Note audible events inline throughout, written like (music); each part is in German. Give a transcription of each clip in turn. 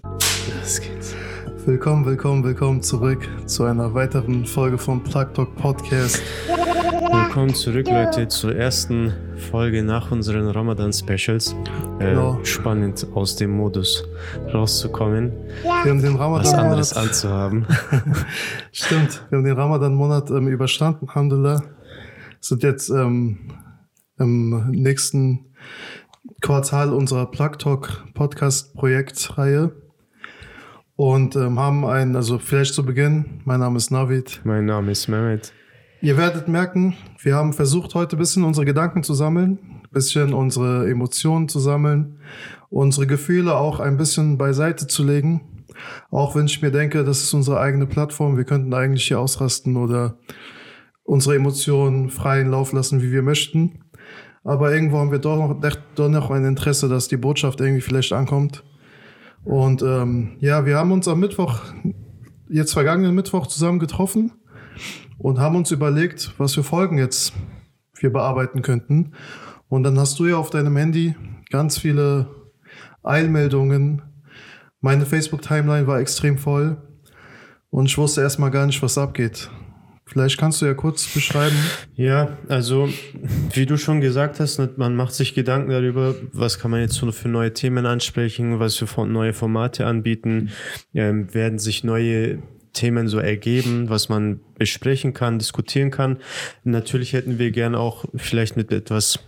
geht. Es geht. Willkommen, willkommen, willkommen zurück zu einer weiteren Folge vom Plug Talk Podcast. Willkommen zurück, Leute, zur ersten Folge nach unseren Ramadan-Specials. Äh, Genau. Spannend, aus dem Modus rauszukommen, Wir haben den was anderes Ramadan-Monat. anzuhaben. (laughs) Stimmt, wir haben den Ramadan-Monat ähm, überstanden, Alhamdulillah. Sind jetzt ähm, im nächsten Quartal unserer Plug Talk Podcast-Projektreihe. Und ähm, haben einen, also vielleicht zu Beginn, mein Name ist Navid. mein Name ist Mehmet. Ihr werdet merken, wir haben versucht, heute ein bisschen unsere Gedanken zu sammeln, ein bisschen unsere Emotionen zu sammeln, unsere Gefühle auch ein bisschen beiseite zu legen. Auch wenn ich mir denke, das ist unsere eigene Plattform, wir könnten eigentlich hier ausrasten oder unsere Emotionen freien Lauf lassen, wie wir möchten. Aber irgendwo haben wir doch noch, doch noch ein Interesse, dass die Botschaft irgendwie vielleicht ankommt. Und ähm, ja, wir haben uns am Mittwoch, jetzt vergangenen Mittwoch zusammen getroffen und haben uns überlegt, was für Folgen jetzt wir bearbeiten könnten. Und dann hast du ja auf deinem Handy ganz viele Eilmeldungen. Meine Facebook-Timeline war extrem voll und ich wusste erstmal gar nicht, was abgeht. Vielleicht kannst du ja kurz beschreiben. Ja, also wie du schon gesagt hast, ne, man macht sich Gedanken darüber, was kann man jetzt für neue Themen ansprechen, was für neue Formate anbieten, ähm, werden sich neue Themen so ergeben, was man besprechen kann, diskutieren kann. Natürlich hätten wir gern auch vielleicht mit etwas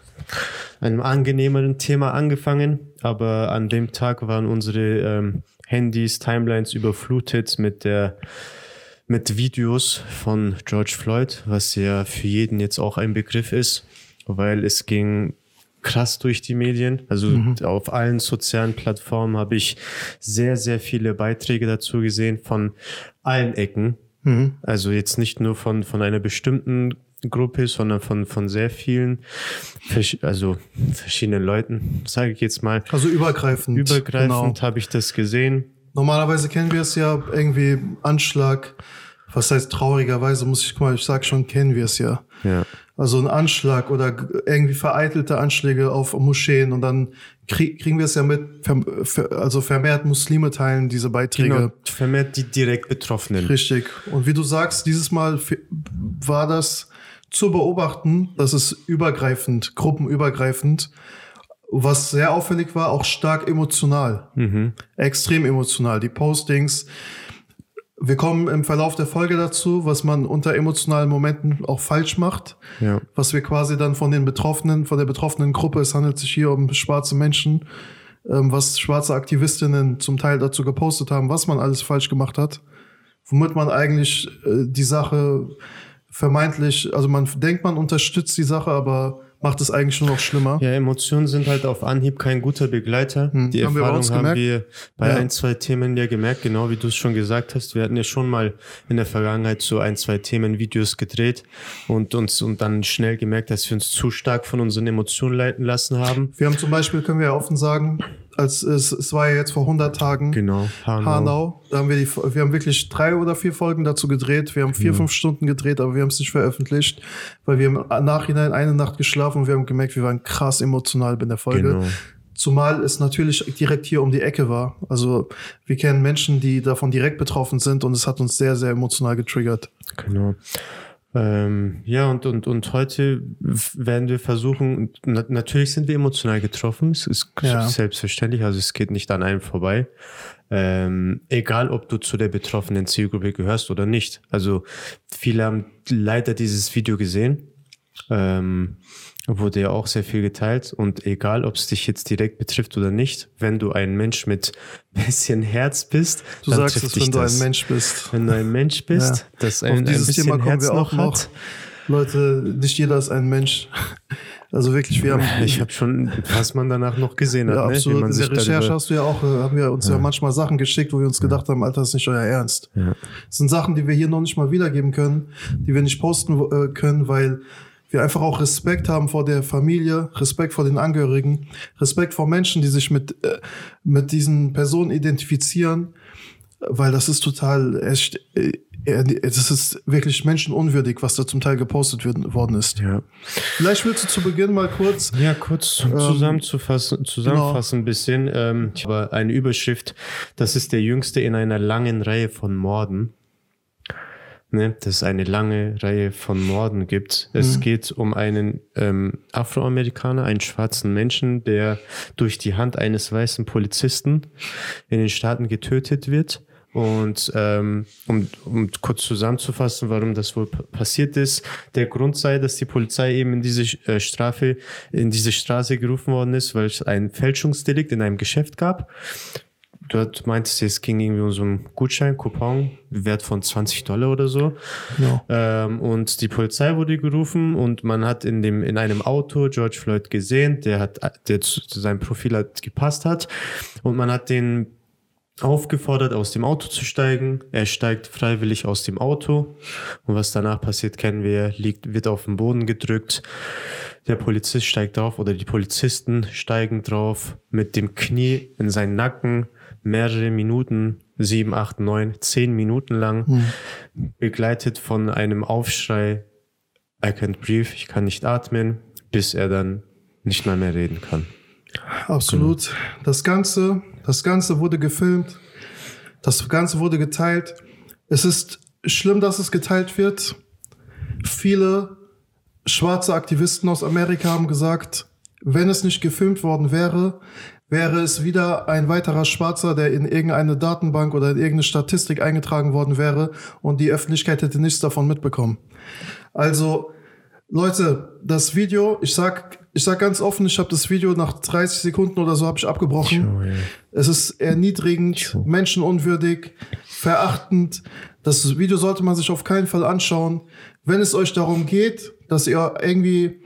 einem angenehmeren Thema angefangen, aber an dem Tag waren unsere ähm, Handys, Timelines überflutet mit der mit Videos von George Floyd, was ja für jeden jetzt auch ein Begriff ist, weil es ging krass durch die Medien. Also auf allen sozialen Plattformen habe ich sehr, sehr viele Beiträge dazu gesehen von allen Ecken. Also jetzt nicht nur von, von einer bestimmten Gruppe, sondern von, von sehr vielen, also verschiedenen Leuten, sage ich jetzt mal. Also übergreifend. Übergreifend Genau. habe ich das gesehen. Normalerweise kennen wir es ja irgendwie Anschlag. Was heißt traurigerweise, muss ich, guck mal, ich sag schon, kennen wir es ja. Ja. Also ein Anschlag oder irgendwie vereitelte Anschläge auf Moscheen und dann krieg, kriegen wir es ja mit, also vermehrt Muslime teilen diese Beiträge. Genau, vermehrt die direkt Betroffenen. Richtig. Und wie du sagst, dieses Mal war das zu beobachten, dass es übergreifend, gruppenübergreifend, was sehr auffällig war, auch stark emotional. Extrem emotional. Die Postings. Wir kommen im Verlauf der Folge dazu, was man unter emotionalen Momenten auch falsch macht. Ja. Was wir quasi dann von den Betroffenen, von der betroffenen Gruppe, es handelt sich hier um schwarze Menschen, ähm, was schwarze Aktivistinnen zum Teil dazu gepostet haben, was man alles falsch gemacht hat, womit man eigentlich äh, die Sache vermeintlich, also man denkt, man unterstützt die Sache, aber macht es eigentlich nur noch schlimmer. Ja, Emotionen sind halt auf Anhieb kein guter Begleiter. Die Hm, haben wir bei Erfahrung uns haben wir bei Ja. ein, zwei Themen ja gemerkt, genau wie du es schon gesagt hast. Wir hatten ja schon mal in der Vergangenheit so ein, zwei Themen Videos gedreht und uns und dann schnell gemerkt, dass wir uns zu stark von unseren Emotionen leiten lassen haben. Wir haben zum Beispiel, können wir ja offen sagen, als es, es war ja jetzt vor 100 Tagen, Genau. Hanau. Hanau. Da haben wir die, wir haben wirklich drei oder vier Folgen dazu gedreht. Wir haben vier, fünf Stunden gedreht, aber wir haben es nicht veröffentlicht, weil wir im Nachhinein eine Nacht geschlafen und wir haben gemerkt, wir waren krass emotional in der Folge. Genau. Zumal es natürlich direkt hier um die Ecke war. Also wir kennen Menschen, die davon direkt betroffen sind und es hat uns sehr, sehr emotional getriggert. Genau. Ähm, ja, und, und, und heute werden wir versuchen, na, natürlich sind wir emotional getroffen, es ist Ja. selbstverständlich, also es geht nicht an einem vorbei. Ähm, egal, ob du zu der betroffenen Zielgruppe gehörst oder nicht. Also viele haben leider dieses Video gesehen. Ähm, wurde ja auch sehr viel geteilt und egal, ob es dich jetzt direkt betrifft oder nicht, wenn du ein Mensch mit (laughs) bisschen Herz bist, Du dann sagst es, wenn du das. ein Mensch bist. Wenn du ein Mensch (laughs) bist, Ja. das Auf ein, ein dieses bisschen Thema kommen Herz wir auch noch. hat. Leute, nicht jeder ist ein Mensch. (laughs) Also wirklich, wir haben Ich habe schon, was man danach noch gesehen hat, Ja, ne? absolut. man In der Recherche hast du ja auch, äh, haben wir uns ja. manchmal Sachen geschickt, wo wir uns gedacht haben, Alter, das ist nicht euer Ernst. Ja. Das sind Sachen, die wir hier noch nicht mal wiedergeben können, die wir nicht posten äh, können, weil wir einfach auch Respekt haben vor der Familie, Respekt vor den Angehörigen, Respekt vor Menschen, die sich mit, äh, mit diesen Personen identifizieren, weil das ist total echt, äh, es ist wirklich menschenunwürdig, was da zum Teil gepostet worden ist. Ja. Vielleicht willst du zu Beginn mal kurz. Ja, kurz ähm, zusammenzufassen, zusammenfassen genau. ein bisschen. Ähm, ich habe eine Überschrift. Das ist der jüngste in einer langen Reihe von Morden. Ne, dass es eine lange Reihe von Morden gibt. Es mhm. geht um einen ähm, Afroamerikaner, einen schwarzen Menschen, der durch die Hand eines weißen Polizisten in den Staaten getötet wird. Und ähm, um, um kurz zusammenzufassen, warum das wohl passiert ist, der Grund sei, dass die Polizei eben in diese äh, Strafe, in diese Straße gerufen worden ist, weil es ein Fälschungsdelikt in einem Geschäft gab. Dort meintest du, es ging irgendwie um so einen Gutschein, Coupon, Wert von 20 Dollar oder so. Ja. Ähm, und die Polizei wurde gerufen und man hat in dem, in einem Auto George Floyd gesehen, der hat, der zu, zu seinem Profil hat gepasst hat. Und man hat den aufgefordert, aus dem Auto zu steigen. Er steigt freiwillig aus dem Auto. Und was danach passiert, kennen wir. Liegt, wird auf den Boden gedrückt. Der Polizist steigt drauf oder die Polizisten steigen drauf mit dem Knie in seinen Nacken. Mehrere Minuten, sieben, acht, neun, zehn Minuten lang. Hm. Begleitet von einem Aufschrei. I can't breathe, ich kann nicht atmen, bis er dann nicht mal mehr reden kann. Absolut. Genau. Das Ganze das Ganze wurde gefilmt. Das Ganze wurde geteilt. Es ist schlimm, dass es geteilt wird. Viele schwarze Aktivisten aus Amerika haben gesagt, wenn es nicht gefilmt worden wäre, wäre es wieder ein weiterer Schwarzer, der in irgendeine Datenbank oder in irgendeine Statistik eingetragen worden wäre und die Öffentlichkeit hätte nichts davon mitbekommen. Also Leute, das Video, ich sag, ich sag ganz offen, ich habe das Video nach 30 Sekunden oder so habe ich abgebrochen. Es ist erniedrigend, menschenunwürdig, verachtend. Das Video sollte man sich auf keinen Fall anschauen. Wenn es euch darum geht, dass ihr irgendwie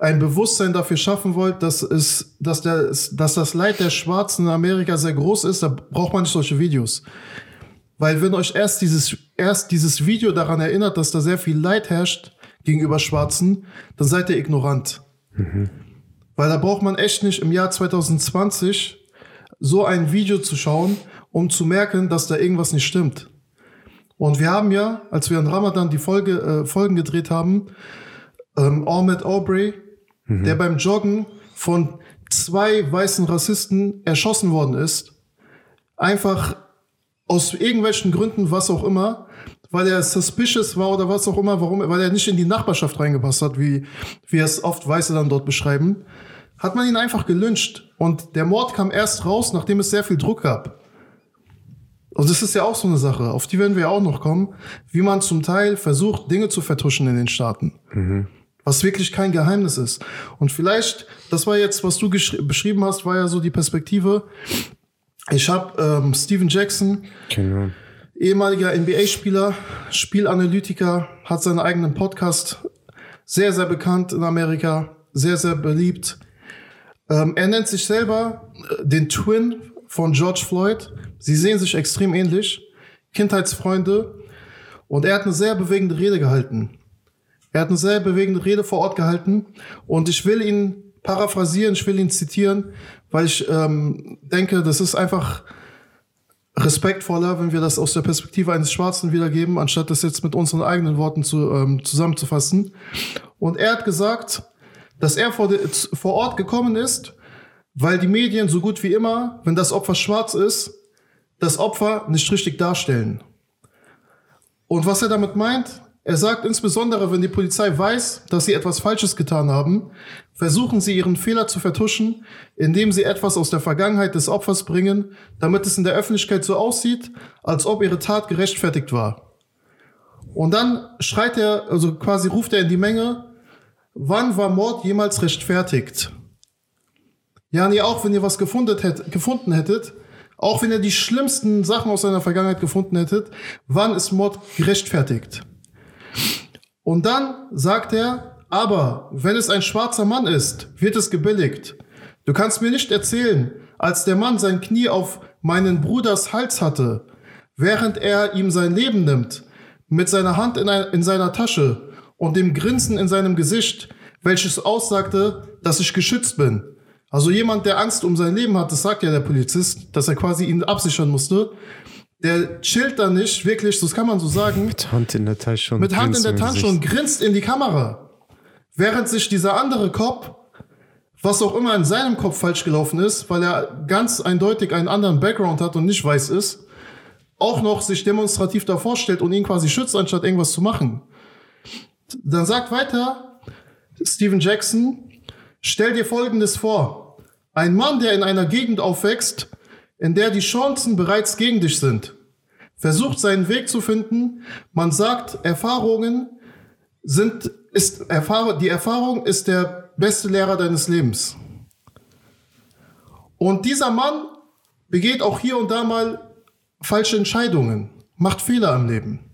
ein Bewusstsein dafür schaffen wollt, dass es, dass der, dass das Leid der Schwarzen in Amerika sehr groß ist, da braucht man nicht solche Videos. Weil wenn euch erst dieses, erst dieses Video daran erinnert, dass da sehr viel Leid herrscht, gegenüber Schwarzen, dann seid ihr ignorant. Mhm. Weil da braucht man echt nicht im Jahr 2020 so ein Video zu schauen, um zu merken, dass da irgendwas nicht stimmt. Und wir haben ja, als wir in Ramadan die Folge, äh, Folgen gedreht haben, ähm, Ahmed Aubrey, mhm. der beim Joggen von zwei weißen Rassisten erschossen worden ist, einfach aus irgendwelchen Gründen, was auch immer, weil er suspicious war oder was auch immer, warum, weil er nicht in die Nachbarschaft reingepasst hat, wie, wie es oft Weiße dann dort beschreiben, hat man ihn einfach gelünscht. Und der Mord kam erst raus, nachdem es sehr viel Druck gab. Und das ist ja auch so eine Sache, auf die werden wir auch noch kommen, wie man zum Teil versucht, Dinge zu vertuschen in den Staaten. Mhm. Was wirklich kein Geheimnis ist. Und vielleicht, das war jetzt, was du beschrieben hast, war ja so die Perspektive. Ich habe ähm, Steven Jackson, genau ehemaliger NBA-Spieler, Spielanalytiker, hat seinen eigenen Podcast, sehr, sehr bekannt in Amerika, sehr, sehr beliebt. Ähm, er nennt sich selber äh, den Twin von George Floyd. Sie sehen sich extrem ähnlich, Kindheitsfreunde. Und er hat eine sehr bewegende Rede gehalten. Er hat eine sehr bewegende Rede vor Ort gehalten. Und ich will ihn paraphrasieren, ich will ihn zitieren, weil ich ähm, denke, das ist einfach respektvoller, wenn wir das aus der Perspektive eines Schwarzen wiedergeben, anstatt das jetzt mit unseren eigenen Worten zu, ähm, zusammenzufassen. Und er hat gesagt, dass er vor, de, vor Ort gekommen ist, weil die Medien so gut wie immer, wenn das Opfer schwarz ist, das Opfer nicht richtig darstellen. Und was er damit meint, er sagt insbesondere, wenn die Polizei weiß, dass sie etwas Falsches getan haben, versuchen sie ihren Fehler zu vertuschen, indem sie etwas aus der Vergangenheit des Opfers bringen, damit es in der Öffentlichkeit so aussieht, als ob ihre Tat gerechtfertigt war. Und dann schreit er, also quasi ruft er in die Menge, wann war Mord jemals rechtfertigt? Ja, nee, auch wenn ihr was gefunden, hätt, gefunden hättet, auch wenn ihr die schlimmsten Sachen aus seiner Vergangenheit gefunden hättet, wann ist Mord gerechtfertigt? Und dann sagt er, aber wenn es ein schwarzer Mann ist, wird es gebilligt. Du kannst mir nicht erzählen, als der Mann sein Knie auf meinen Bruders Hals hatte, während er ihm sein Leben nimmt, mit seiner Hand in, ein, in seiner Tasche und dem Grinsen in seinem Gesicht, welches aussagte, dass ich geschützt bin. Also jemand, der Angst um sein Leben hat, das sagt ja der Polizist, dass er quasi ihn absichern musste, der chillt da nicht, wirklich, das kann man so sagen. Mit Hand in der Tasche und Mit Hand in der Tasche und grinst in die Kamera. Während sich dieser andere Cop, was auch immer in seinem Kopf falsch gelaufen ist, weil er ganz eindeutig einen anderen Background hat und nicht weiß ist, auch noch sich demonstrativ davor stellt und ihn quasi schützt, anstatt irgendwas zu machen. Dann sagt weiter Steven Jackson, stell dir Folgendes vor. Ein Mann, der in einer Gegend aufwächst, in der die Chancen bereits gegen dich sind, versucht seinen Weg zu finden. Man sagt, Erfahrungen sind, ist, Erfahrung, die Erfahrung ist der beste Lehrer deines Lebens. Und dieser Mann begeht auch hier und da mal falsche Entscheidungen, macht Fehler im Leben.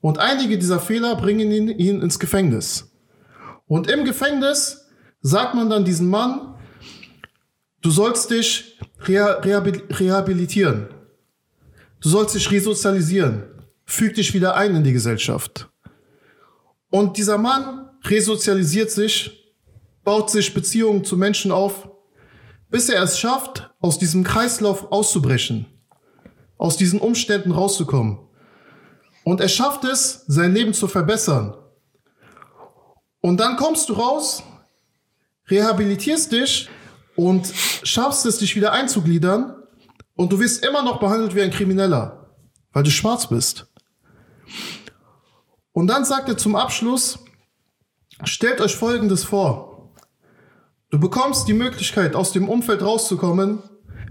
Und einige dieser Fehler bringen ihn, ihn ins Gefängnis. Und im Gefängnis sagt man dann diesem Mann, du sollst dich reha- rehabil- rehabilitieren. Du sollst dich resozialisieren. Füg dich wieder ein in die Gesellschaft. Und dieser Mann resozialisiert sich, baut sich Beziehungen zu Menschen auf, bis er es schafft, aus diesem Kreislauf auszubrechen, aus diesen Umständen rauszukommen. Und er schafft es, sein Leben zu verbessern. Und dann kommst du raus, rehabilitierst dich und schaffst es, dich wieder einzugliedern. Und du wirst immer noch behandelt wie ein Krimineller, weil du schwarz bist. Und dann sagt er zum Abschluss, stellt euch Folgendes vor. Du bekommst die Möglichkeit, aus dem Umfeld rauszukommen,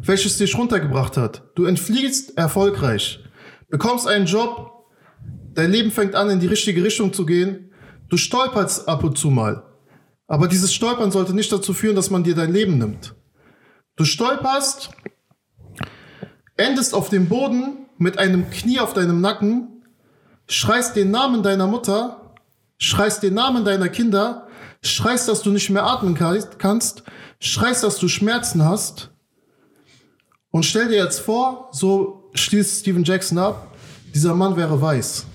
welches dich runtergebracht hat. Du entfliehst erfolgreich, bekommst einen Job, dein Leben fängt an, in die richtige Richtung zu gehen. Du stolperst ab und zu mal. Aber dieses Stolpern sollte nicht dazu führen, dass man dir dein Leben nimmt. Du stolperst, endest auf dem Boden mit einem Knie auf deinem Nacken, schreist den Namen deiner Mutter, schreist den Namen deiner Kinder, schreist, dass du nicht mehr atmen kann- kannst, schreist, dass du Schmerzen hast. Und stell dir jetzt vor, so schließt Steven Jackson ab, dieser Mann wäre weiß.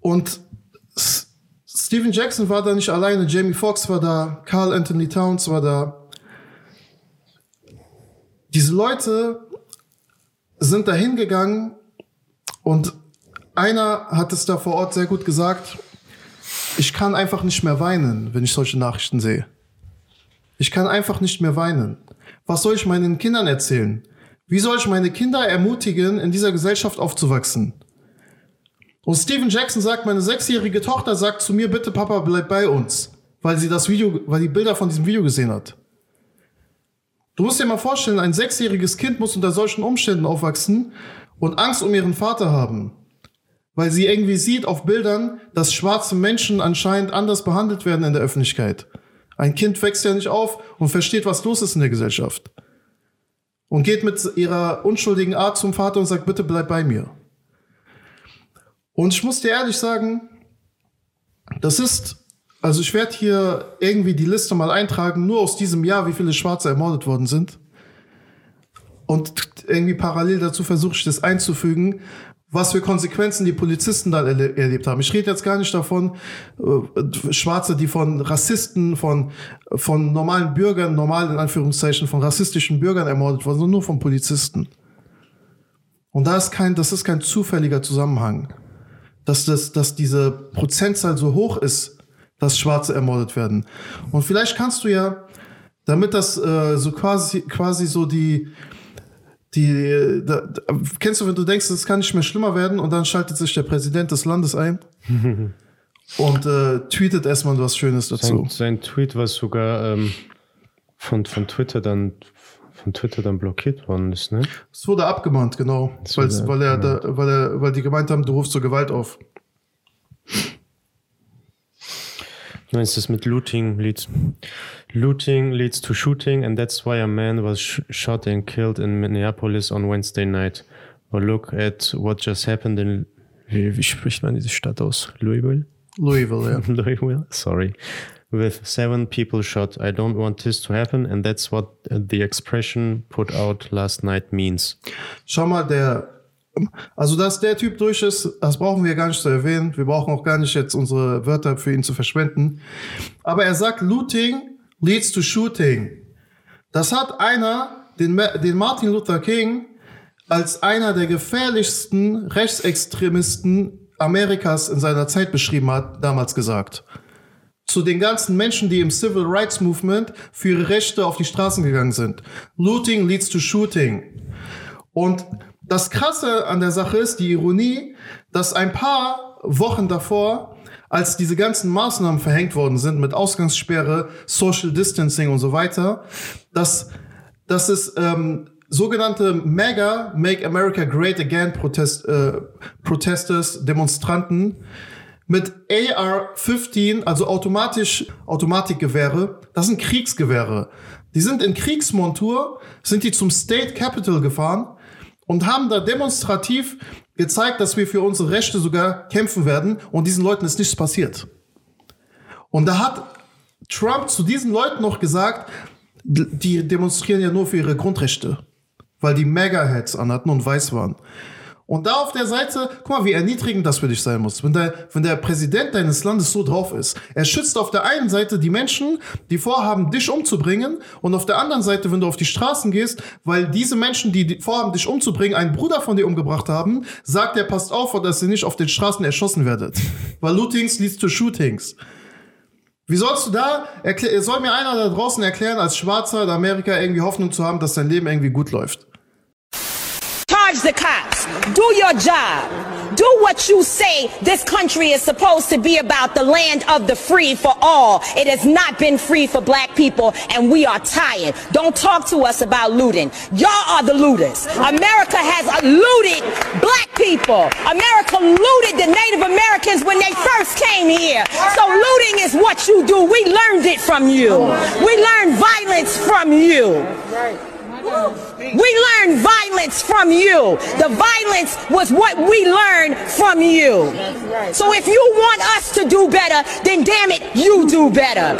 Und Steven Jackson war da nicht alleine, Jamie Foxx war da, Carl Anthony Towns war da. Diese Leute sind da hingegangen und einer hat es da vor Ort sehr gut gesagt, ich kann einfach nicht mehr weinen, wenn ich solche Nachrichten sehe. Ich kann einfach nicht mehr weinen. Was soll ich meinen Kindern erzählen? Wie soll ich meine Kinder ermutigen, in dieser Gesellschaft aufzuwachsen? Und Steven Jackson sagt, meine sechsjährige Tochter sagt zu mir, bitte Papa, bleib bei uns, weil sie das Video, weil die Bilder von diesem Video gesehen hat. Du musst dir mal vorstellen, ein sechsjähriges Kind muss unter solchen Umständen aufwachsen und Angst um ihren Vater haben. Weil sie irgendwie sieht auf Bildern, dass schwarze Menschen anscheinend anders behandelt werden in der Öffentlichkeit. Ein Kind wächst ja nicht auf und versteht, was los ist in der Gesellschaft. Und geht mit ihrer unschuldigen Art zum Vater und sagt, bitte bleib bei mir. Und ich muss dir ehrlich sagen, das ist, also ich werde hier irgendwie die Liste mal eintragen, nur aus diesem Jahr, wie viele Schwarze ermordet worden sind. Und irgendwie parallel dazu versuche ich das einzufügen, was für Konsequenzen die Polizisten dann erle erlebt haben. Ich rede jetzt gar nicht davon, äh, Schwarze, die von Rassisten, von, von normalen Bürgern, normal in Anführungszeichen, von rassistischen Bürgern ermordet wurden, sondern nur von Polizisten. Und da ist kein, das ist kein zufälliger Zusammenhang dass, das, dass diese Prozentzahl so hoch ist, dass Schwarze ermordet werden. Und vielleicht kannst du ja, damit das äh, so quasi, quasi so die, die, da, kennst du, wenn du denkst, es kann nicht mehr schlimmer werden und dann schaltet sich der Präsident des Landes ein (laughs) und äh, tweetet erstmal was Schönes dazu. Sein, sein Tweet war sogar ähm, von, von Twitter dann von Twitter dann blockiert worden ist, ne? Es wurde abgemahnt, genau, wurde weil, er da, weil, er, weil die gemeint haben, du rufst zur Gewalt auf. Du meinst das mit Looting leads Looting leads to shooting and that's why a man was sh shot and killed in Minneapolis on Wednesday night. Or look at what just happened in wie, wie spricht man diese Stadt aus? Louisville? Louisville, ja. (laughs) Louisville, sorry. With seven people shot. I don't want this to happen and that's what the expression put out last night means. Schau mal, der, also dass der Typ durch ist, das brauchen wir gar nicht zu erwähnen. Wir brauchen auch gar nicht jetzt unsere Wörter für ihn zu verschwenden. Aber er sagt, Looting leads to shooting. Das hat einer den, den Martin Luther King als einer der gefährlichsten Rechtsextremisten Amerikas in seiner Zeit beschrieben hat, damals gesagt. Zu den ganzen Menschen, die im Civil Rights Movement für ihre Rechte auf die Straßen gegangen sind. Looting leads to shooting. Und das Krasse an der Sache ist, die Ironie, dass ein paar Wochen davor, als diese ganzen Maßnahmen verhängt worden sind mit Ausgangssperre, Social Distancing und so weiter, dass, dass es ähm, sogenannte MAGA, Make America Great Again Protest, äh, Protesters, Demonstranten mit AR-15, also automatisch Automatikgewehre, das sind Kriegsgewehre. Die sind in Kriegsmontur, sind die zum State Capital gefahren und haben da demonstrativ gezeigt, dass wir für unsere Rechte sogar kämpfen werden und diesen Leuten ist nichts passiert. Und da hat Trump zu diesen Leuten noch gesagt, die demonstrieren ja nur für ihre Grundrechte, weil die Mega-Heads anhatten und weiß waren. Und da auf der Seite, guck mal, wie erniedrigend das für dich sein muss. Wenn der, wenn der Präsident deines Landes so drauf ist. Er schützt auf der einen Seite die Menschen, die vorhaben, dich umzubringen. Und auf der anderen Seite, wenn du auf die Straßen gehst, weil diese Menschen, die vorhaben, dich umzubringen, einen Bruder von dir umgebracht haben, sagt er, passt auf, dass ihr nicht auf den Straßen erschossen werdet. (laughs) Weil Lootings leads to Shootings. Wie sollst du da, soll mir einer da draußen erklären, als Schwarzer in Amerika irgendwie Hoffnung zu haben, dass dein Leben irgendwie gut läuft? Charge the cops. Do your job. Do what you say this country is supposed to be about the land of the free for all. It has not been free for black people and we are tired. Don't talk to us about looting. Y'all are the looters. America has looted black people. America looted the Native Americans when they first came here. So looting is what you do. We learned it from you. We learned violence from you. We learned violence from you. The violence was what we learned from you. So if you want us to do better, then damn it, you do better.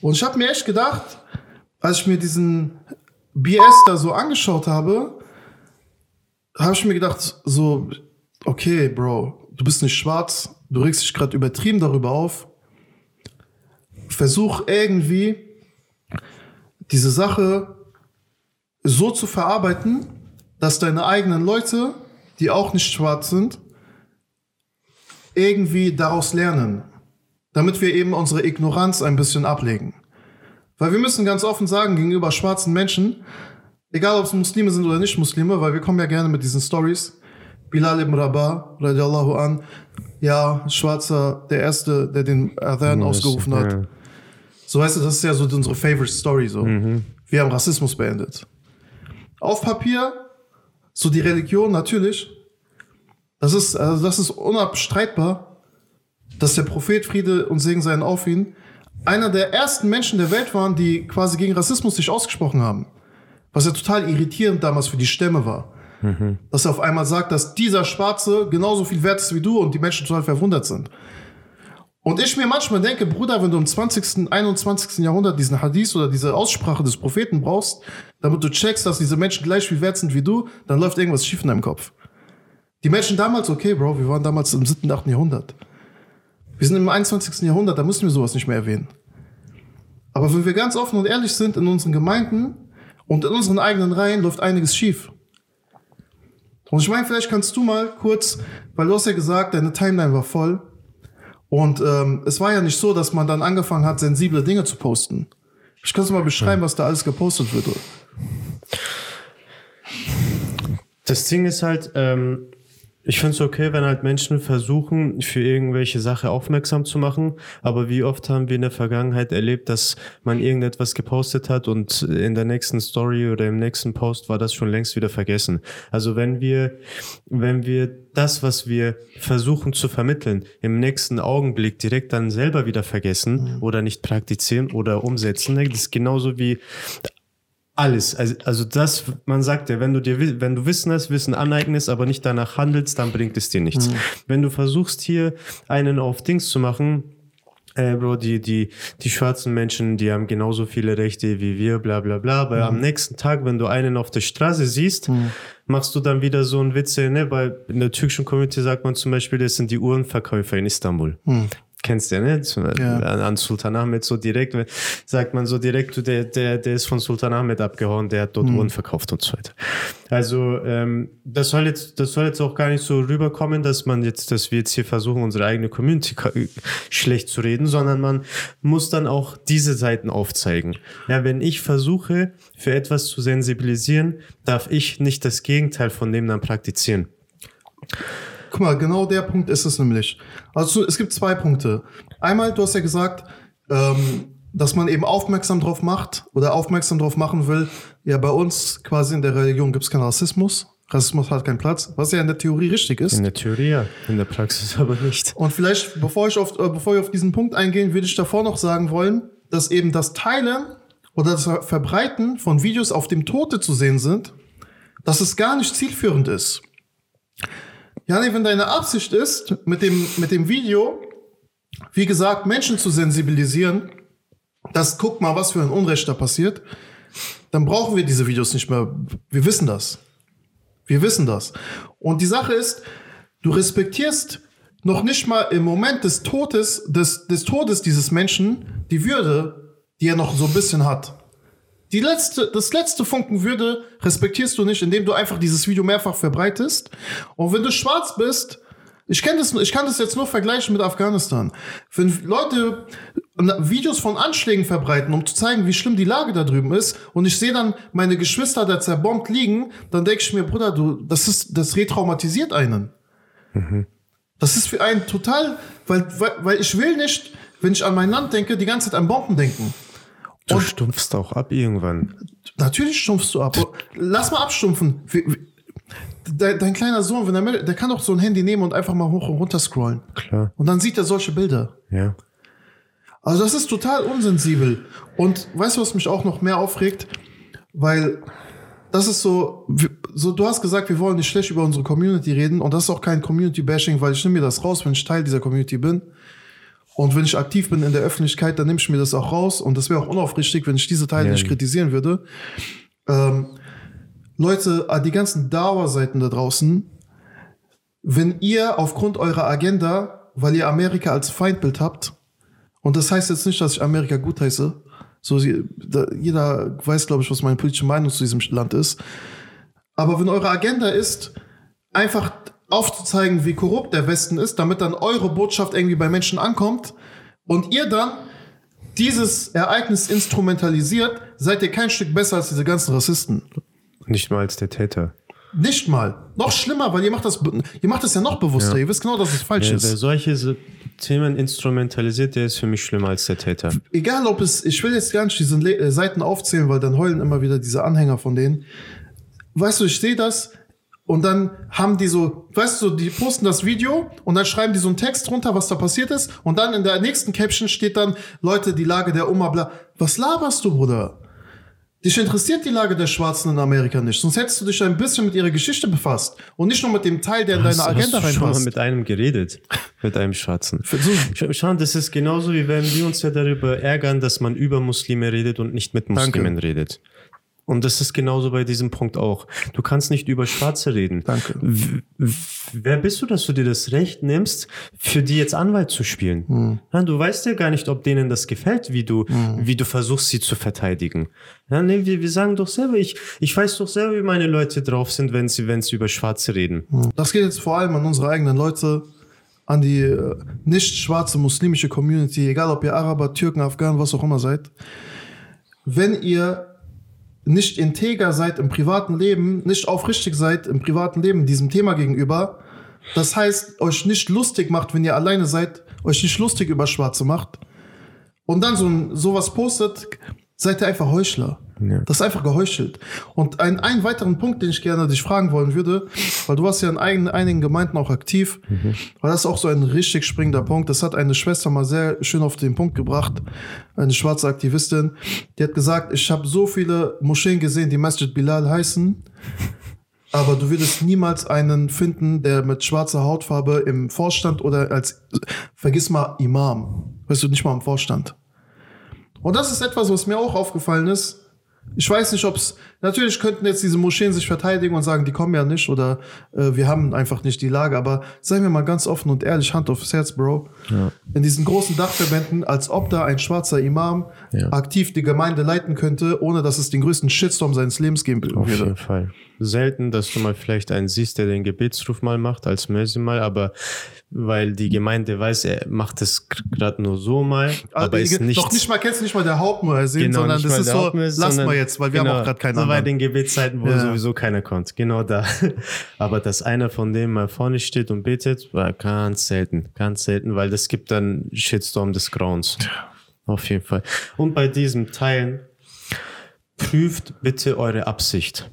Und ich habe mir echt gedacht, als ich mir diesen BS da so angeschaut habe, habe ich mir gedacht, so, okay, Bro, du bist nicht schwarz, du regst dich gerade übertrieben darüber auf. Versuch irgendwie diese Sache so zu verarbeiten, dass deine eigenen Leute, die auch nicht schwarz sind, irgendwie daraus lernen, damit wir eben unsere Ignoranz ein bisschen ablegen. Weil wir müssen ganz offen sagen, gegenüber schwarzen Menschen, egal ob es Muslime sind oder nicht Muslime, weil wir kommen ja gerne mit diesen Stories. Bilal ibn Rabah, radiallahu an, ja, Schwarzer, der Erste, der den Adhan ausgerufen hat. So weißt du, das ist ja so unsere favorite Story so. Mhm. Wir haben Rassismus beendet. Auf Papier, so die Religion natürlich. Das ist, also das ist unabstreitbar, dass der Prophet Friede und Segen seien auf ihn einer der ersten Menschen der Welt waren, die quasi gegen Rassismus sich ausgesprochen haben. Was ja total irritierend damals für die Stämme war. Mhm. Dass er auf einmal sagt, dass dieser Schwarze genauso viel wert ist wie du und die Menschen total verwundert sind. Und ich mir manchmal denke, Bruder, wenn du im 20., 21. Jahrhundert diesen Hadith oder diese Aussprache des Propheten brauchst, damit du checkst, dass diese Menschen gleich viel wert sind wie du, dann läuft irgendwas schief in deinem Kopf. Die Menschen damals, okay, Bro, wir waren damals im 7., 8. Jahrhundert. Wir sind im 21. Jahrhundert, da müssen wir sowas nicht mehr erwähnen. Aber wenn wir ganz offen und ehrlich sind in unseren Gemeinden und in unseren eigenen Reihen, läuft einiges schief. Und ich meine, vielleicht kannst du mal kurz, weil du hast ja gesagt, deine Timeline war voll, und ähm, es war ja nicht so, dass man dann angefangen hat, sensible Dinge zu posten. Ich kann es mal beschreiben, was da alles gepostet wird. Das Ding ist halt, ähm, ich finde es okay, wenn halt Menschen versuchen, für irgendwelche Sache aufmerksam zu machen. Aber wie oft haben wir in der Vergangenheit erlebt, dass man irgendetwas gepostet hat und in der nächsten Story oder im nächsten Post war das schon längst wieder vergessen. Also wenn wir, wenn wir das, was wir versuchen zu vermitteln, im nächsten Augenblick direkt dann selber wieder vergessen mhm. oder nicht praktizieren oder umsetzen, das ist genauso wie alles. Also, also das, man sagt ja, wenn du dir, wenn du Wissen hast, Wissen aneignest, aber nicht danach handelst, dann bringt es dir nichts. Mhm. Wenn du versuchst hier einen auf Dings zu machen, äh, Bro, die, die, die schwarzen Menschen, die haben genauso viele Rechte wie wir, bla bla bla. Aber mhm. am nächsten Tag, wenn du einen auf der Straße siehst, mhm. machst du dann wieder so ein Witze, ne? Weil in der türkischen Community sagt man zum Beispiel, das sind die Uhrenverkäufer in Istanbul. Kennst ja, ne? Ja. An, an, Sultan Ahmed so direkt, sagt man so direkt, der, der, der ist von Sultan Ahmed abgehauen, der hat dort mhm. Uhren verkauft und so weiter. Also ähm, das soll jetzt, das soll jetzt auch gar nicht so rüberkommen, dass man jetzt, dass wir jetzt hier versuchen, unsere eigene Community schlecht zu reden, sondern man muss dann auch diese Seiten aufzeigen. Ja, wenn ich versuche, für etwas zu sensibilisieren, darf ich nicht das Gegenteil von dem dann praktizieren. Guck mal, genau der Punkt ist es nämlich. Also es gibt zwei Punkte. Einmal, du hast ja gesagt, ähm, dass man eben aufmerksam drauf macht oder aufmerksam drauf machen will. Ja, bei uns quasi in der Religion gibt es keinen Rassismus. Rassismus hat keinen Platz, was ja in der Theorie richtig ist. In der Theorie ja, in der Praxis aber nicht. Und vielleicht, bevor ich auf, äh, bevor ich auf diesen Punkt eingehe, würde ich davor noch sagen wollen, dass eben das Teilen oder das Verbreiten von Videos, auf dem Tote zu sehen sind, dass es gar nicht zielführend ist. Ja, nee, wenn deine Absicht ist, mit dem, mit dem Video, wie gesagt, Menschen zu sensibilisieren, dass guck mal, was für ein Unrecht da passiert, dann brauchen wir diese Videos nicht mehr. Wir wissen das. Wir wissen das. Und die Sache ist, du respektierst noch nicht mal im Moment des Todes, des, des Todes dieses Menschen die Würde, die er noch so ein bisschen hat. Die letzte, das letzte Funken Würde respektierst du nicht, indem du einfach dieses Video mehrfach verbreitest. Und wenn du schwarz bist, ich kenne das, ich kann das jetzt nur vergleichen mit Afghanistan. Wenn Leute Videos von Anschlägen verbreiten, um zu zeigen, wie schlimm die Lage da drüben ist, und ich sehe dann meine Geschwister da zerbombt liegen, dann denke ich mir, Bruder, du, das ist, das retraumatisiert einen. Mhm. Das ist für einen total, weil, weil, weil ich will nicht, wenn ich an mein Land denke, die ganze Zeit an Bomben denken. Du und stumpfst auch ab irgendwann. Natürlich stumpfst du ab. Lass mal abstumpfen. Dein, kleiner Sohn, wenn er der kann doch so ein Handy nehmen und einfach mal hoch und runter scrollen. Klar. Und dann sieht er solche Bilder. Ja. Also das ist total unsensibel. Und weißt du, was mich auch noch mehr aufregt? Weil das ist so, so, du hast gesagt, wir wollen nicht schlecht über unsere Community reden und das ist auch kein Community-Bashing, weil ich nehme mir das raus, wenn ich Teil dieser Community bin. Und wenn ich aktiv bin in der Öffentlichkeit, dann nehme ich mir das auch raus. Und das wäre auch unaufrichtig, wenn ich diese Teile ja. nicht kritisieren würde. Ähm, Leute, ah, die ganzen Dauerseiten da draußen, wenn ihr aufgrund eurer Agenda, weil ihr Amerika als Feindbild habt, und das heißt jetzt nicht, dass ich Amerika gut heiße, so, jeder weiß, glaube ich, was meine politische Meinung zu diesem Land ist. Aber wenn eure Agenda ist, einfach aufzuzeigen, wie korrupt der Westen ist, damit dann eure Botschaft irgendwie bei Menschen ankommt und ihr dann dieses Ereignis instrumentalisiert, seid ihr kein Stück besser als diese ganzen Rassisten. Nicht mal als der Täter. Nicht mal. Noch schlimmer, weil ihr macht das, ihr macht das ja noch bewusster. Ja. Ihr wisst genau, dass es falsch wer, ist. Wer solche Themen instrumentalisiert, der ist für mich schlimmer als der Täter. Egal ob es, ich will jetzt gar nicht diese Le Seiten aufzählen, weil dann heulen immer wieder diese Anhänger von denen. Weißt du, ich sehe das, und dann haben die so, weißt du, die posten das Video und dann schreiben die so einen Text drunter, was da passiert ist. Und dann in der nächsten Caption steht dann, Leute, die Lage der Oma, bla. Was laberst du, Bruder? Dich interessiert die Lage der Schwarzen in Amerika nicht. Sonst hättest du dich ein bisschen mit ihrer Geschichte befasst. Und nicht nur mit dem Teil, der in deine Agenda reinpasst. Hast du schon mal mit einem geredet. Mit einem Schwarzen. Schau, das ist genauso, wie wenn wir uns ja darüber ärgern, dass man über Muslime redet und nicht mit Muslimen Danke. redet. Und das ist genauso bei diesem Punkt auch. Du kannst nicht über Schwarze reden. Danke. W wer bist du, dass du dir das Recht nimmst, für die jetzt Anwalt zu spielen? Hm. Ja, du weißt ja gar nicht, ob denen das gefällt, wie du, hm. wie du versuchst, sie zu verteidigen. Ja, nee, wir, wir sagen doch selber, ich, ich weiß doch selber, wie meine Leute drauf sind, wenn sie, wenn sie über Schwarze reden. Hm. Das geht jetzt vor allem an unsere eigenen Leute, an die äh, nicht schwarze muslimische Community, egal ob ihr Araber, Türken, Afghanen, was auch immer seid. Wenn ihr nicht integer seid im privaten Leben, nicht aufrichtig seid im privaten Leben diesem Thema gegenüber, das heißt, euch nicht lustig macht, wenn ihr alleine seid, euch nicht lustig über Schwarze macht. Und dann so sowas postet, seid ihr einfach Heuchler. Ja. Das ist einfach geheuchelt. Und ein, einen weiteren Punkt, den ich gerne dich fragen wollen würde, weil du warst ja in einigen, einigen Gemeinden auch aktiv, mhm. weil das ist auch so ein richtig springender Punkt. Das hat eine Schwester mal sehr schön auf den Punkt gebracht, eine schwarze Aktivistin. Die hat gesagt, ich habe so viele Moscheen gesehen, die Masjid Bilal heißen, (laughs) aber du würdest niemals einen finden, der mit schwarzer Hautfarbe im Vorstand oder als, vergiss mal, Imam. Weißt du, nicht mal im Vorstand. Und das ist etwas, was mir auch aufgefallen ist Ich weiß nicht, ob es. Natürlich könnten jetzt diese Moscheen sich verteidigen und sagen, die kommen ja nicht oder äh, wir haben einfach nicht die Lage. Aber seien wir mal ganz offen und ehrlich, Hand aufs Herz, Bro. Ja. In diesen großen Dachverbänden, als ob da ein schwarzer Imam Ja. aktiv die Gemeinde leiten könnte, ohne dass es den größten Shitstorm seines Lebens geben Auf würde. jeden Fall. Selten, dass du mal vielleicht einen siehst, der den Gebetsruf mal macht, als Mösi mal, aber weil die Gemeinde weiß, er macht es gerade nur so mal, aber ist nicht, Doch nicht mal, kennst du nicht mal der Hauptmuezzin, genau, sondern das ist so, lass mal jetzt, weil wir haben genau, auch gerade keinen so bei anderen. den Gebetszeiten, wo Ja. sowieso keiner kommt. Genau da. (laughs) Aber dass einer von denen mal vorne steht und betet, war ganz selten. Ganz selten, weil das gibt dann Shitstorm des Grauens. Auf jeden Fall. Und bei diesem Teilen, prüft bitte eure Absicht.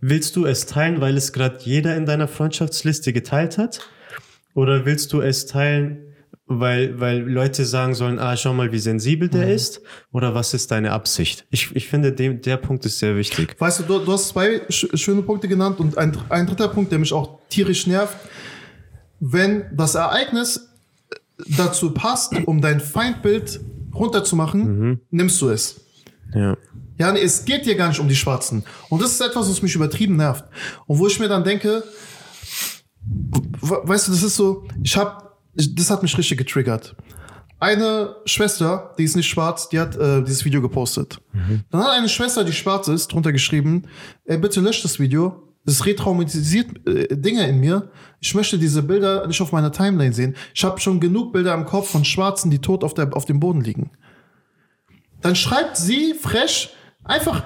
Willst du es teilen, weil es gerade jeder in deiner Freundschaftsliste geteilt hat? Oder willst du es teilen, weil, weil Leute sagen sollen, ah, schau mal, wie sensibel der ist? Oder was ist deine Absicht? Ich, ich finde, dem, der Punkt ist sehr wichtig. Weißt du, du, du hast zwei sch schöne Punkte genannt und ein, ein dritter Punkt, der mich auch tierisch nervt. Wenn das Ereignis dazu passt, um dein Feindbild runterzumachen, nimmst du es. Ja. Ja, nee, es geht dir gar nicht um die Schwarzen. Und das ist etwas, was mich übertrieben nervt. Und wo ich mir dann denke, we- weißt du, das ist so, ich hab, ich, das hat mich richtig getriggert. Eine Schwester, die ist nicht schwarz, die hat äh, dieses Video gepostet. Dann hat eine Schwester, die schwarz ist, drunter geschrieben, ey, bitte löscht das Video. Das retraumatisiert äh, Dinge in mir. Ich möchte diese Bilder nicht auf meiner Timeline sehen. Ich habe schon genug Bilder im Kopf von Schwarzen, die tot auf, der, auf dem Boden liegen dann schreibt sie frech einfach,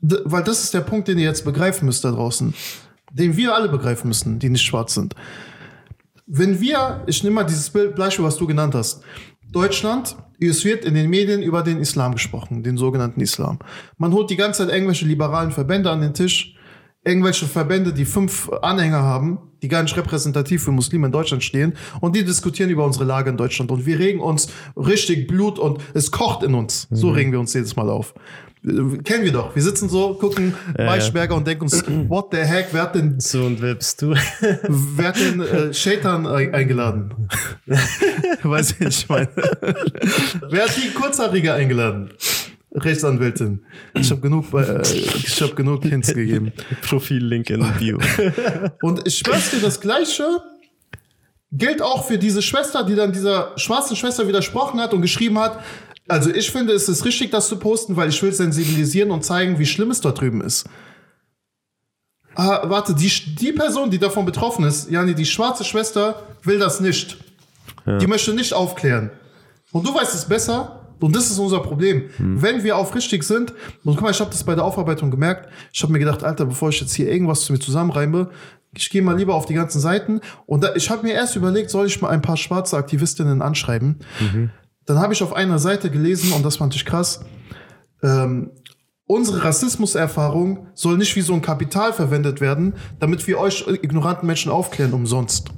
weil das ist der Punkt, den ihr jetzt begreifen müsst da draußen, den wir alle begreifen müssen, die nicht schwarz sind. Wenn wir, ich nehme mal dieses Bild, Beispiel, was du genannt hast, Deutschland, es wird in den Medien über den Islam gesprochen, den sogenannten Islam. Man holt die ganze Zeit irgendwelche liberalen Verbände an den Tisch, irgendwelche Verbände, die fünf Anhänger haben, die gar nicht repräsentativ für Muslime in Deutschland stehen und die diskutieren über unsere Lage in Deutschland und wir regen uns richtig Blut und es kocht in uns. So regen wir uns jedes Mal auf. Äh, Kennen wir doch. Wir sitzen so, gucken Maischberger und denken uns, what the heck, wer hat denn, So, und wer bist du? (laughs) wer hat denn äh, Shaitan ein- eingeladen? (laughs) Weiß ich nicht, ich meine. wer hat die Kurzhaarige eingeladen? Rechtsanwältin. Ich habe genug, äh, ich habe genug Hints gegeben. (laughs) Profil-Link in Bio. (laughs) Und ich schwör's dir, das Gleiche gilt auch für diese Schwester, die dann dieser schwarzen Schwester widersprochen hat und geschrieben hat, also ich finde, es ist richtig, das zu posten, weil ich will sensibilisieren und zeigen, wie schlimm es dort drüben ist. Ah, warte, die, die Person, die davon betroffen ist, Jani, die schwarze Schwester, will das nicht. Die möchte nicht aufklären. Und du weißt es besser. Und das ist unser Problem. Wenn wir aufrichtig sind, und guck mal, ich habe das bei der Aufarbeitung gemerkt, ich habe mir gedacht, Alter, bevor ich jetzt hier irgendwas zu mir zusammenreime, ich gehe mal lieber auf die ganzen Seiten. Und da, ich habe mir erst überlegt, soll ich mal ein paar schwarze Aktivistinnen anschreiben. Dann habe ich auf einer Seite gelesen, und das fand ich krass, ähm, unsere Rassismuserfahrung soll nicht wie so ein Kapital verwendet werden, damit wir euch ignoranten Menschen aufklären umsonst.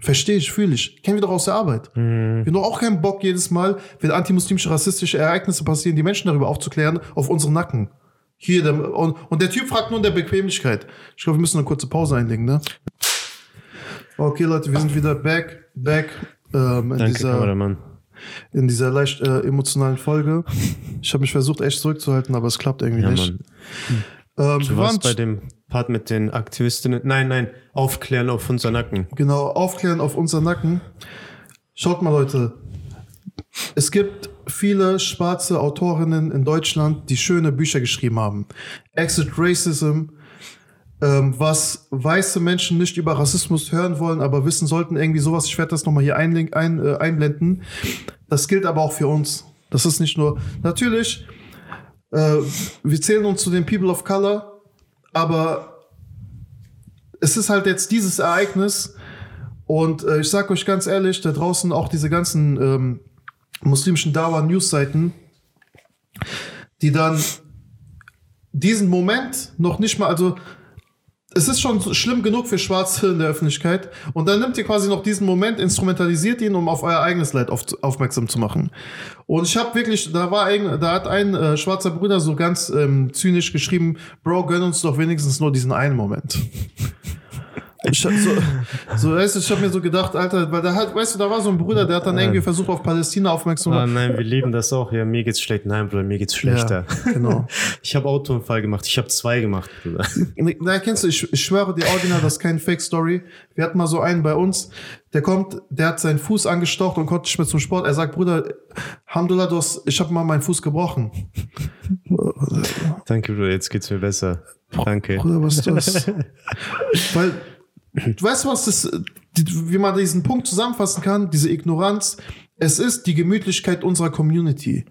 Verstehe ich, fühle ich. Kennen wir doch aus der Arbeit. Wir haben doch auch keinen Bock jedes Mal, wenn antimuslimische rassistische Ereignisse passieren, die Menschen darüber aufzuklären, auf unseren Nacken. Hier, der, und, und der Typ fragt nur in der Bequemlichkeit. Ich glaube, wir müssen eine kurze Pause einlegen, ne? Okay, Leute, wir sind wieder back, back ähm, in, Danke, dieser, in dieser leicht äh, emotionalen Folge. Ich habe mich versucht, echt zurückzuhalten, aber es klappt irgendwie Ja, nicht. Mann. Ähm, Du warst bei dem Part mit den Aktivistinnen. Nein, nein, aufklären auf unser Nacken. Genau, aufklären auf unser Nacken. Schaut mal, Leute. Es gibt viele schwarze Autorinnen in Deutschland, die schöne Bücher geschrieben haben. Exit Racism, ähm, was weiße Menschen nicht über Rassismus hören wollen, aber wissen sollten, irgendwie sowas. Ich werde das nochmal hier einlink, ein, äh, einblenden. Das gilt aber auch für uns. Das ist nicht nur, natürlich, äh, wir zählen uns zu den People of Color, aber es ist halt jetzt dieses Ereignis und äh, ich sag euch ganz ehrlich, da draußen auch diese ganzen ähm, muslimischen Dawa-News-Seiten, die dann diesen Moment noch nicht mal, also es ist schon schlimm genug für Schwarze in der Öffentlichkeit und dann nimmt ihr quasi noch diesen Moment, instrumentalisiert ihn, um auf euer eigenes Leid auf, aufmerksam zu machen. Und ich habe wirklich, da war ein, da hat ein äh, schwarzer Bruder so ganz ähm, zynisch geschrieben, Bro, gönn uns doch wenigstens nur diesen einen Moment. Ich, hab so, so, weißt du, ich habe mir so gedacht, Alter, weil da hat, weißt du, da war so ein Bruder, der hat dann irgendwie versucht, auf Palästina aufmerksam zu Ah, machen. nein, wir lieben das auch. Ja, mir geht's schlecht. Nein, Bruder, mir geht's schlechter. Ja, genau. (laughs) Ich habe Autounfall gemacht. Ich habe zwei gemacht, Bruder. Na, kennst du, ich, ich schwöre dir original, das ist keine Fake-Story. Wir hatten mal so einen bei uns, der kommt, der hat seinen Fuß angestaucht und konnte nicht mehr zum Sport. Er sagt, Bruder, Alhamdulillah, du hast, ich habe mal meinen Fuß gebrochen. Danke, Bruder, jetzt geht's mir besser. Danke. Bruder, was ist das? (laughs) Weil, (clears throat) du weißt was, das, wie man diesen Punkt zusammenfassen kann, diese Ignoranz, es ist die Gemütlichkeit unserer Community.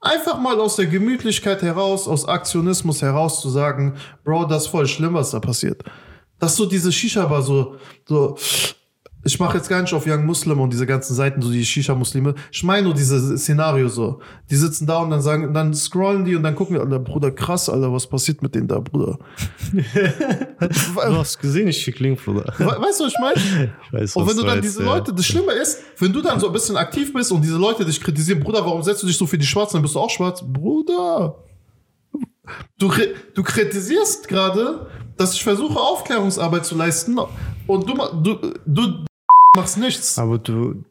Einfach mal aus der Gemütlichkeit heraus, aus Aktionismus heraus zu sagen, Bro, das ist voll schlimm, was da passiert. Dass so diese Shisha-Bar so, so, ich mache jetzt gar nicht auf Young Muslim und diese ganzen Seiten, so die Shisha-Muslime. Ich meine nur dieses Szenario so. Die sitzen da und dann sagen, dann scrollen die und dann gucken wir, Alter, Bruder, krass, Alter, was passiert mit denen da, Bruder? Du hast gesehen, ich schick Link, Bruder. We weißt du, was ich meine? (laughs) Ich weiß, Und wenn du dann meinst, diese. Leute, das Schlimme ist, wenn du dann so ein bisschen aktiv bist und diese Leute dich kritisieren, Bruder, warum setzt du dich so für die Schwarzen, dann bist du auch schwarz. Bruder, du, du kritisierst gerade, dass ich versuche, Aufklärungsarbeit zu leisten und du, du, du machst nichts. Aber du,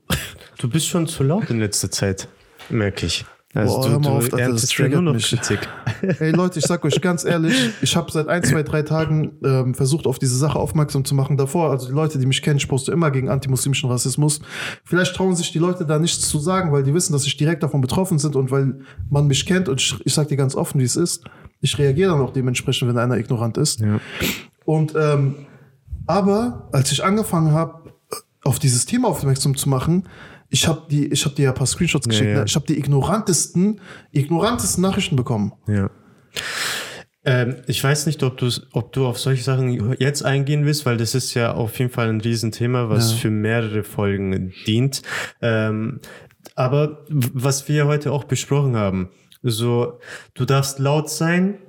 du bist schon zu laut in letzter Zeit, merke ich. Also Boah, du, hör mal auf, Alter, das triggert noch mich. Kritik. (laughs) Ey Leute, ich sag euch ganz ehrlich, ich habe seit ein, zwei, drei Tagen ähm, versucht, auf diese Sache aufmerksam zu machen. Davor, also die Leute, die mich kennen, ich poste immer gegen antimuslimischen Rassismus. Vielleicht trauen sich die Leute da nichts zu sagen, weil die wissen, dass ich direkt davon betroffen sind und weil man mich kennt und ich, ich sag dir ganz offen, wie es ist. Ich reagiere dann auch dementsprechend, wenn einer ignorant ist. Ja. Und ähm, aber als ich angefangen habe, auf dieses Thema aufmerksam zu machen, ich habe die, ich habe dir ja ein paar Screenshots geschickt. ja. Ne? Ich habe die ignorantesten, ignorantesten Nachrichten bekommen. Ja. Ähm, ich weiß nicht, ob, du's- ob du auf solche Sachen jetzt eingehen willst, weil das ist ja auf jeden Fall ein Riesenthema, was Ja. für mehrere Folgen dient. Ähm, aber was wir heute auch besprochen haben, so, du darfst laut sein,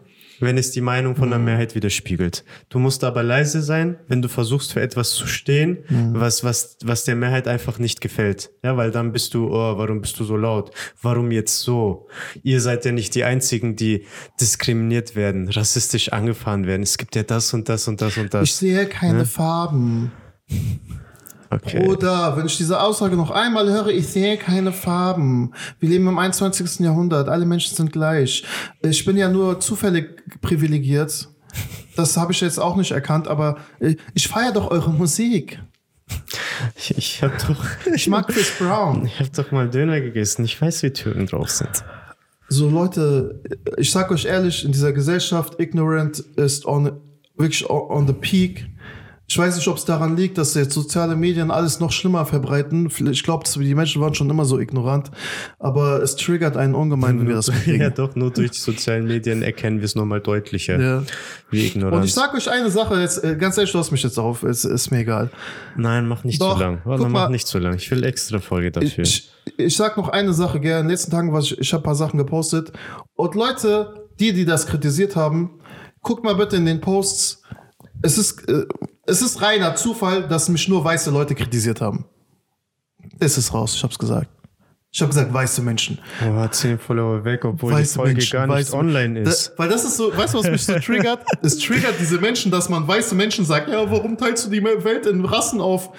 wenn es die Meinung von der Mehrheit widerspiegelt. Du musst aber leise sein, wenn du versuchst für etwas zu stehen, was, was, was der Mehrheit einfach nicht gefällt. Ja, weil dann bist du, oh, warum bist du so laut? Warum jetzt so? Ihr seid ja nicht die einzigen, die diskriminiert werden, rassistisch angefahren werden. Es gibt ja das und das und das und das. Ich sehe keine Farben. Okay. Oder wenn ich diese Aussage noch einmal höre, ich sehe keine Farben. Wir leben im 21. Jahrhundert, alle Menschen sind gleich. Ich bin ja nur zufällig privilegiert. Das habe ich jetzt auch nicht erkannt, aber äh, ich feiere doch eure Musik. Ich, ich hab doch, (laughs) Ich mag Chris Brown. ich hab doch mal Döner gegessen. Ich weiß, wie Türen drauf sind. So Leute, ich sag euch ehrlich, in dieser Gesellschaft, ignorant ist on, wirklich on the peak. Ich weiß nicht, ob es daran liegt, dass jetzt soziale Medien alles noch schlimmer verbreiten. Ich glaube, die Menschen waren schon immer so ignorant, aber es triggert einen ungemein, wenn wir das (laughs) Ja, mitkriegen. doch, nur durch die sozialen Medien erkennen wir es nochmal deutlicher. Ja. Wie ignorant. Und ich sag euch eine Sache, jetzt, äh, ganz ehrlich, du hast mich jetzt darauf, ist, ist mir egal. Nein, mach nicht Doch, zu lang. Warte, mach mal. nicht zu lang. Ich will extra Folge dafür. ich, ich sag noch eine Sache, gell. In den letzten Tagen, was ich, ich habe ein paar Sachen gepostet. Und Leute, die, die das kritisiert haben, guckt mal bitte in den Posts. Es ist, äh, es ist reiner Zufall, dass mich nur weiße Leute kritisiert haben. Es ist raus, ich hab's gesagt. Ich habe gesagt, weiße Menschen. oh, 10 Follower weg, obwohl Weiße die Folge Menschen, gar nicht weiße- online ist. Da, weil das ist so, weißt du, was mich so triggert? (laughs) es triggert diese Menschen, dass man weiße Menschen sagt, ja, warum teilst du die Welt in Rassen auf?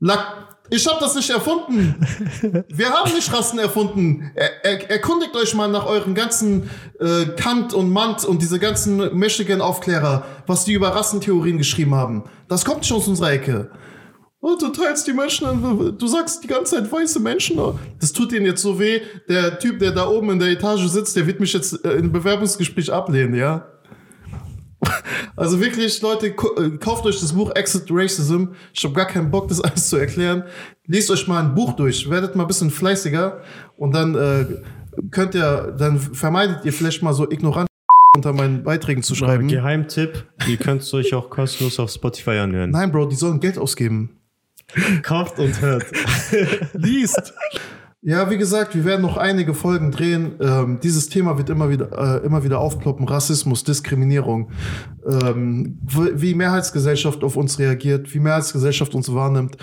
Lack. Ich habe das nicht erfunden. (laughs) Wir haben nicht Rassen erfunden. Er, er, erkundigt euch mal nach euren ganzen äh, Kant und Mant und diese ganzen Michigan-Aufklärer, was die über Rassentheorien geschrieben haben. Das kommt nicht aus unserer Ecke. Und du teilst die Menschen, an- du sagst die ganze Zeit weiße Menschen. Das tut ihnen jetzt so weh. Der Typ, der da oben in der Etage sitzt, der wird mich jetzt äh, im Bewerbungsgespräch ablehnen, ja? (laughs) Also wirklich, Leute, äh, kauft euch das Buch Exit Racism. Ich habe gar keinen Bock, das (laughs) alles zu erklären. Lest euch mal ein Buch durch, werdet mal ein bisschen fleißiger und dann äh, könnt ihr, dann vermeidet ihr vielleicht mal so ignorant (laughs) unter meinen Beiträgen zu schreiben. Geheimtipp, ihr könnt es euch auch kostenlos auf Spotify anhören. Nein, Bro, die sollen Geld ausgeben. Kauft und hört. liest. Ja, wie gesagt, wir werden noch einige Folgen drehen. Ähm, dieses Thema wird immer wieder, äh, immer wieder aufploppen. Rassismus, Diskriminierung, ähm, wie Mehrheitsgesellschaft auf uns reagiert, wie Mehrheitsgesellschaft uns wahrnimmt.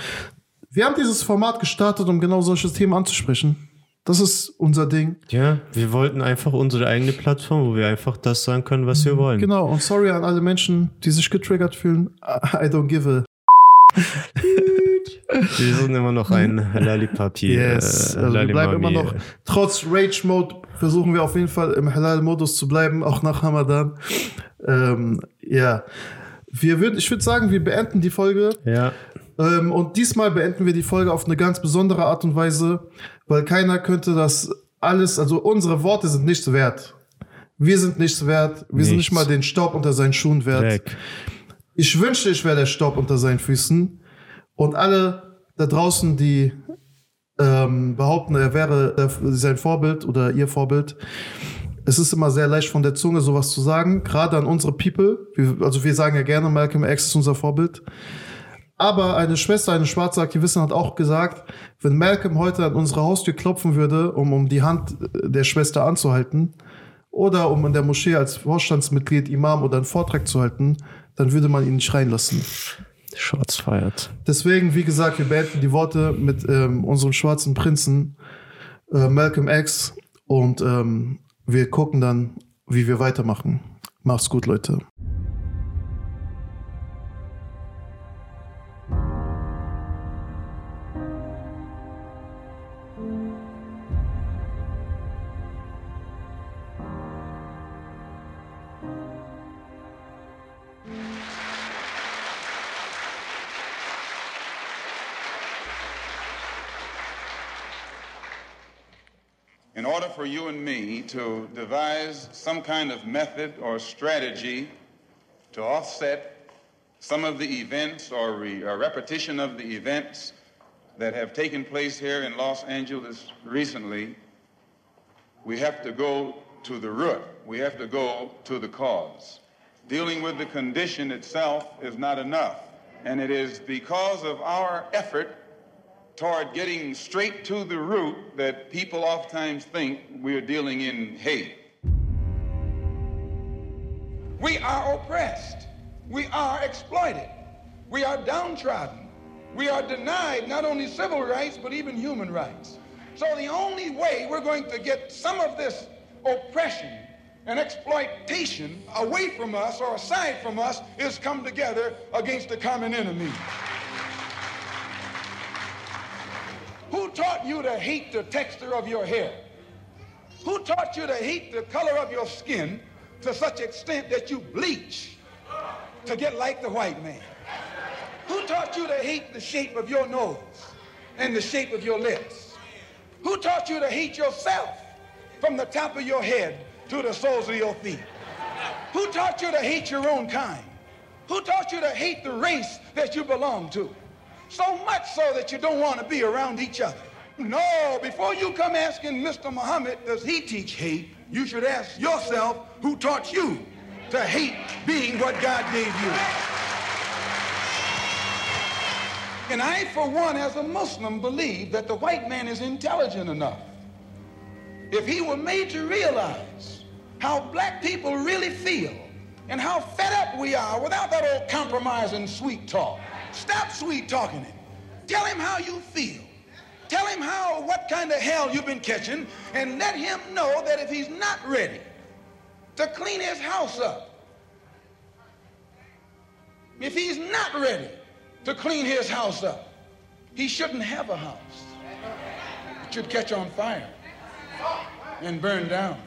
Wir haben dieses Format gestartet, um genau solche Themen anzusprechen. Das ist unser Ding. Ja, wir wollten einfach unsere eigene Plattform, wo wir einfach das sagen können, was wir wollen. Genau. Und sorry an alle Menschen, die sich getriggert fühlen. I don't give a. (laughs) Wir sind immer noch ein Halali-Papi. Yes. Also wir bleiben immer noch, trotz Rage-Mode versuchen wir auf jeden Fall im Halal-Modus zu bleiben, auch nach Ramadan. Ähm, ja. Wir würd, ich würde sagen, wir beenden die Folge. Ja. Ähm, und diesmal beenden wir die Folge auf eine ganz besondere Art und Weise, weil keiner könnte das alles, also unsere Worte sind nichts wert. Wir sind nichts wert. Wir sind nicht Nichts. mal den Staub unter seinen Schuhen wert. Dreck. Ich wünschte, ich wäre der Staub unter seinen Füßen. Und alle da draußen, die ähm, behaupten, er wäre sein Vorbild oder ihr Vorbild, es ist immer sehr leicht von der Zunge sowas zu sagen, gerade an unsere People. Also wir sagen ja gerne, Malcolm X ist unser Vorbild. Aber eine Schwester, eine schwarze Aktivistin hat auch gesagt, wenn Malcolm heute an unsere Haustür klopfen würde, um, um die Hand der Schwester anzuhalten, oder um in der Moschee als Vorstandsmitglied, Imam oder einen Vortrag zu halten, dann würde man ihn nicht reinlassen. Shots feiert. Deswegen, wie gesagt, wir beenden die Worte mit ähm, unserem schwarzen Prinzen äh, Malcolm X und ähm, wir gucken dann, wie wir weitermachen. Macht's gut, Leute. And me to devise some kind of method or strategy to offset some of the events or, re- or repetition of the events that have taken place here in Los Angeles recently, we have to go to the root. We have to go to the cause. Dealing with the condition itself is not enough. And it is because of our effort toward getting straight to the root that people oftentimes think we're dealing in hate. We are oppressed. We are exploited. We are downtrodden. We are denied not only civil rights, but even human rights. So the only way we're going to get some of this oppression and exploitation away from us or aside from us is come together against the common enemy. Who taught you to hate the texture of your hair? Who taught you to hate the color of your skin to such extent that you bleach to get like the white man? Who taught you to hate the shape of your nose and the shape of your lips? Who taught you to hate yourself from the top of your head to the soles of your feet? Who taught you to hate your own kind? Who taught you to hate the race that you belong to? So much so that you don't want to be around each other. No, before you come asking Mr. Muhammad, does he teach hate? You should ask yourself who taught you to hate being what God gave you. And I, for one, as a Muslim, believe that the white man is intelligent enough. If he were made to realize how black people really feel and how fed up we are without that old compromise and sweet talk. Stop sweet talking him. Tell him how you feel. Tell him how what kind of hell you've been catching and let him know that if he's not ready to clean his house up, if he's not ready to clean his house up, he shouldn't have a house. It should catch on fire and burn down.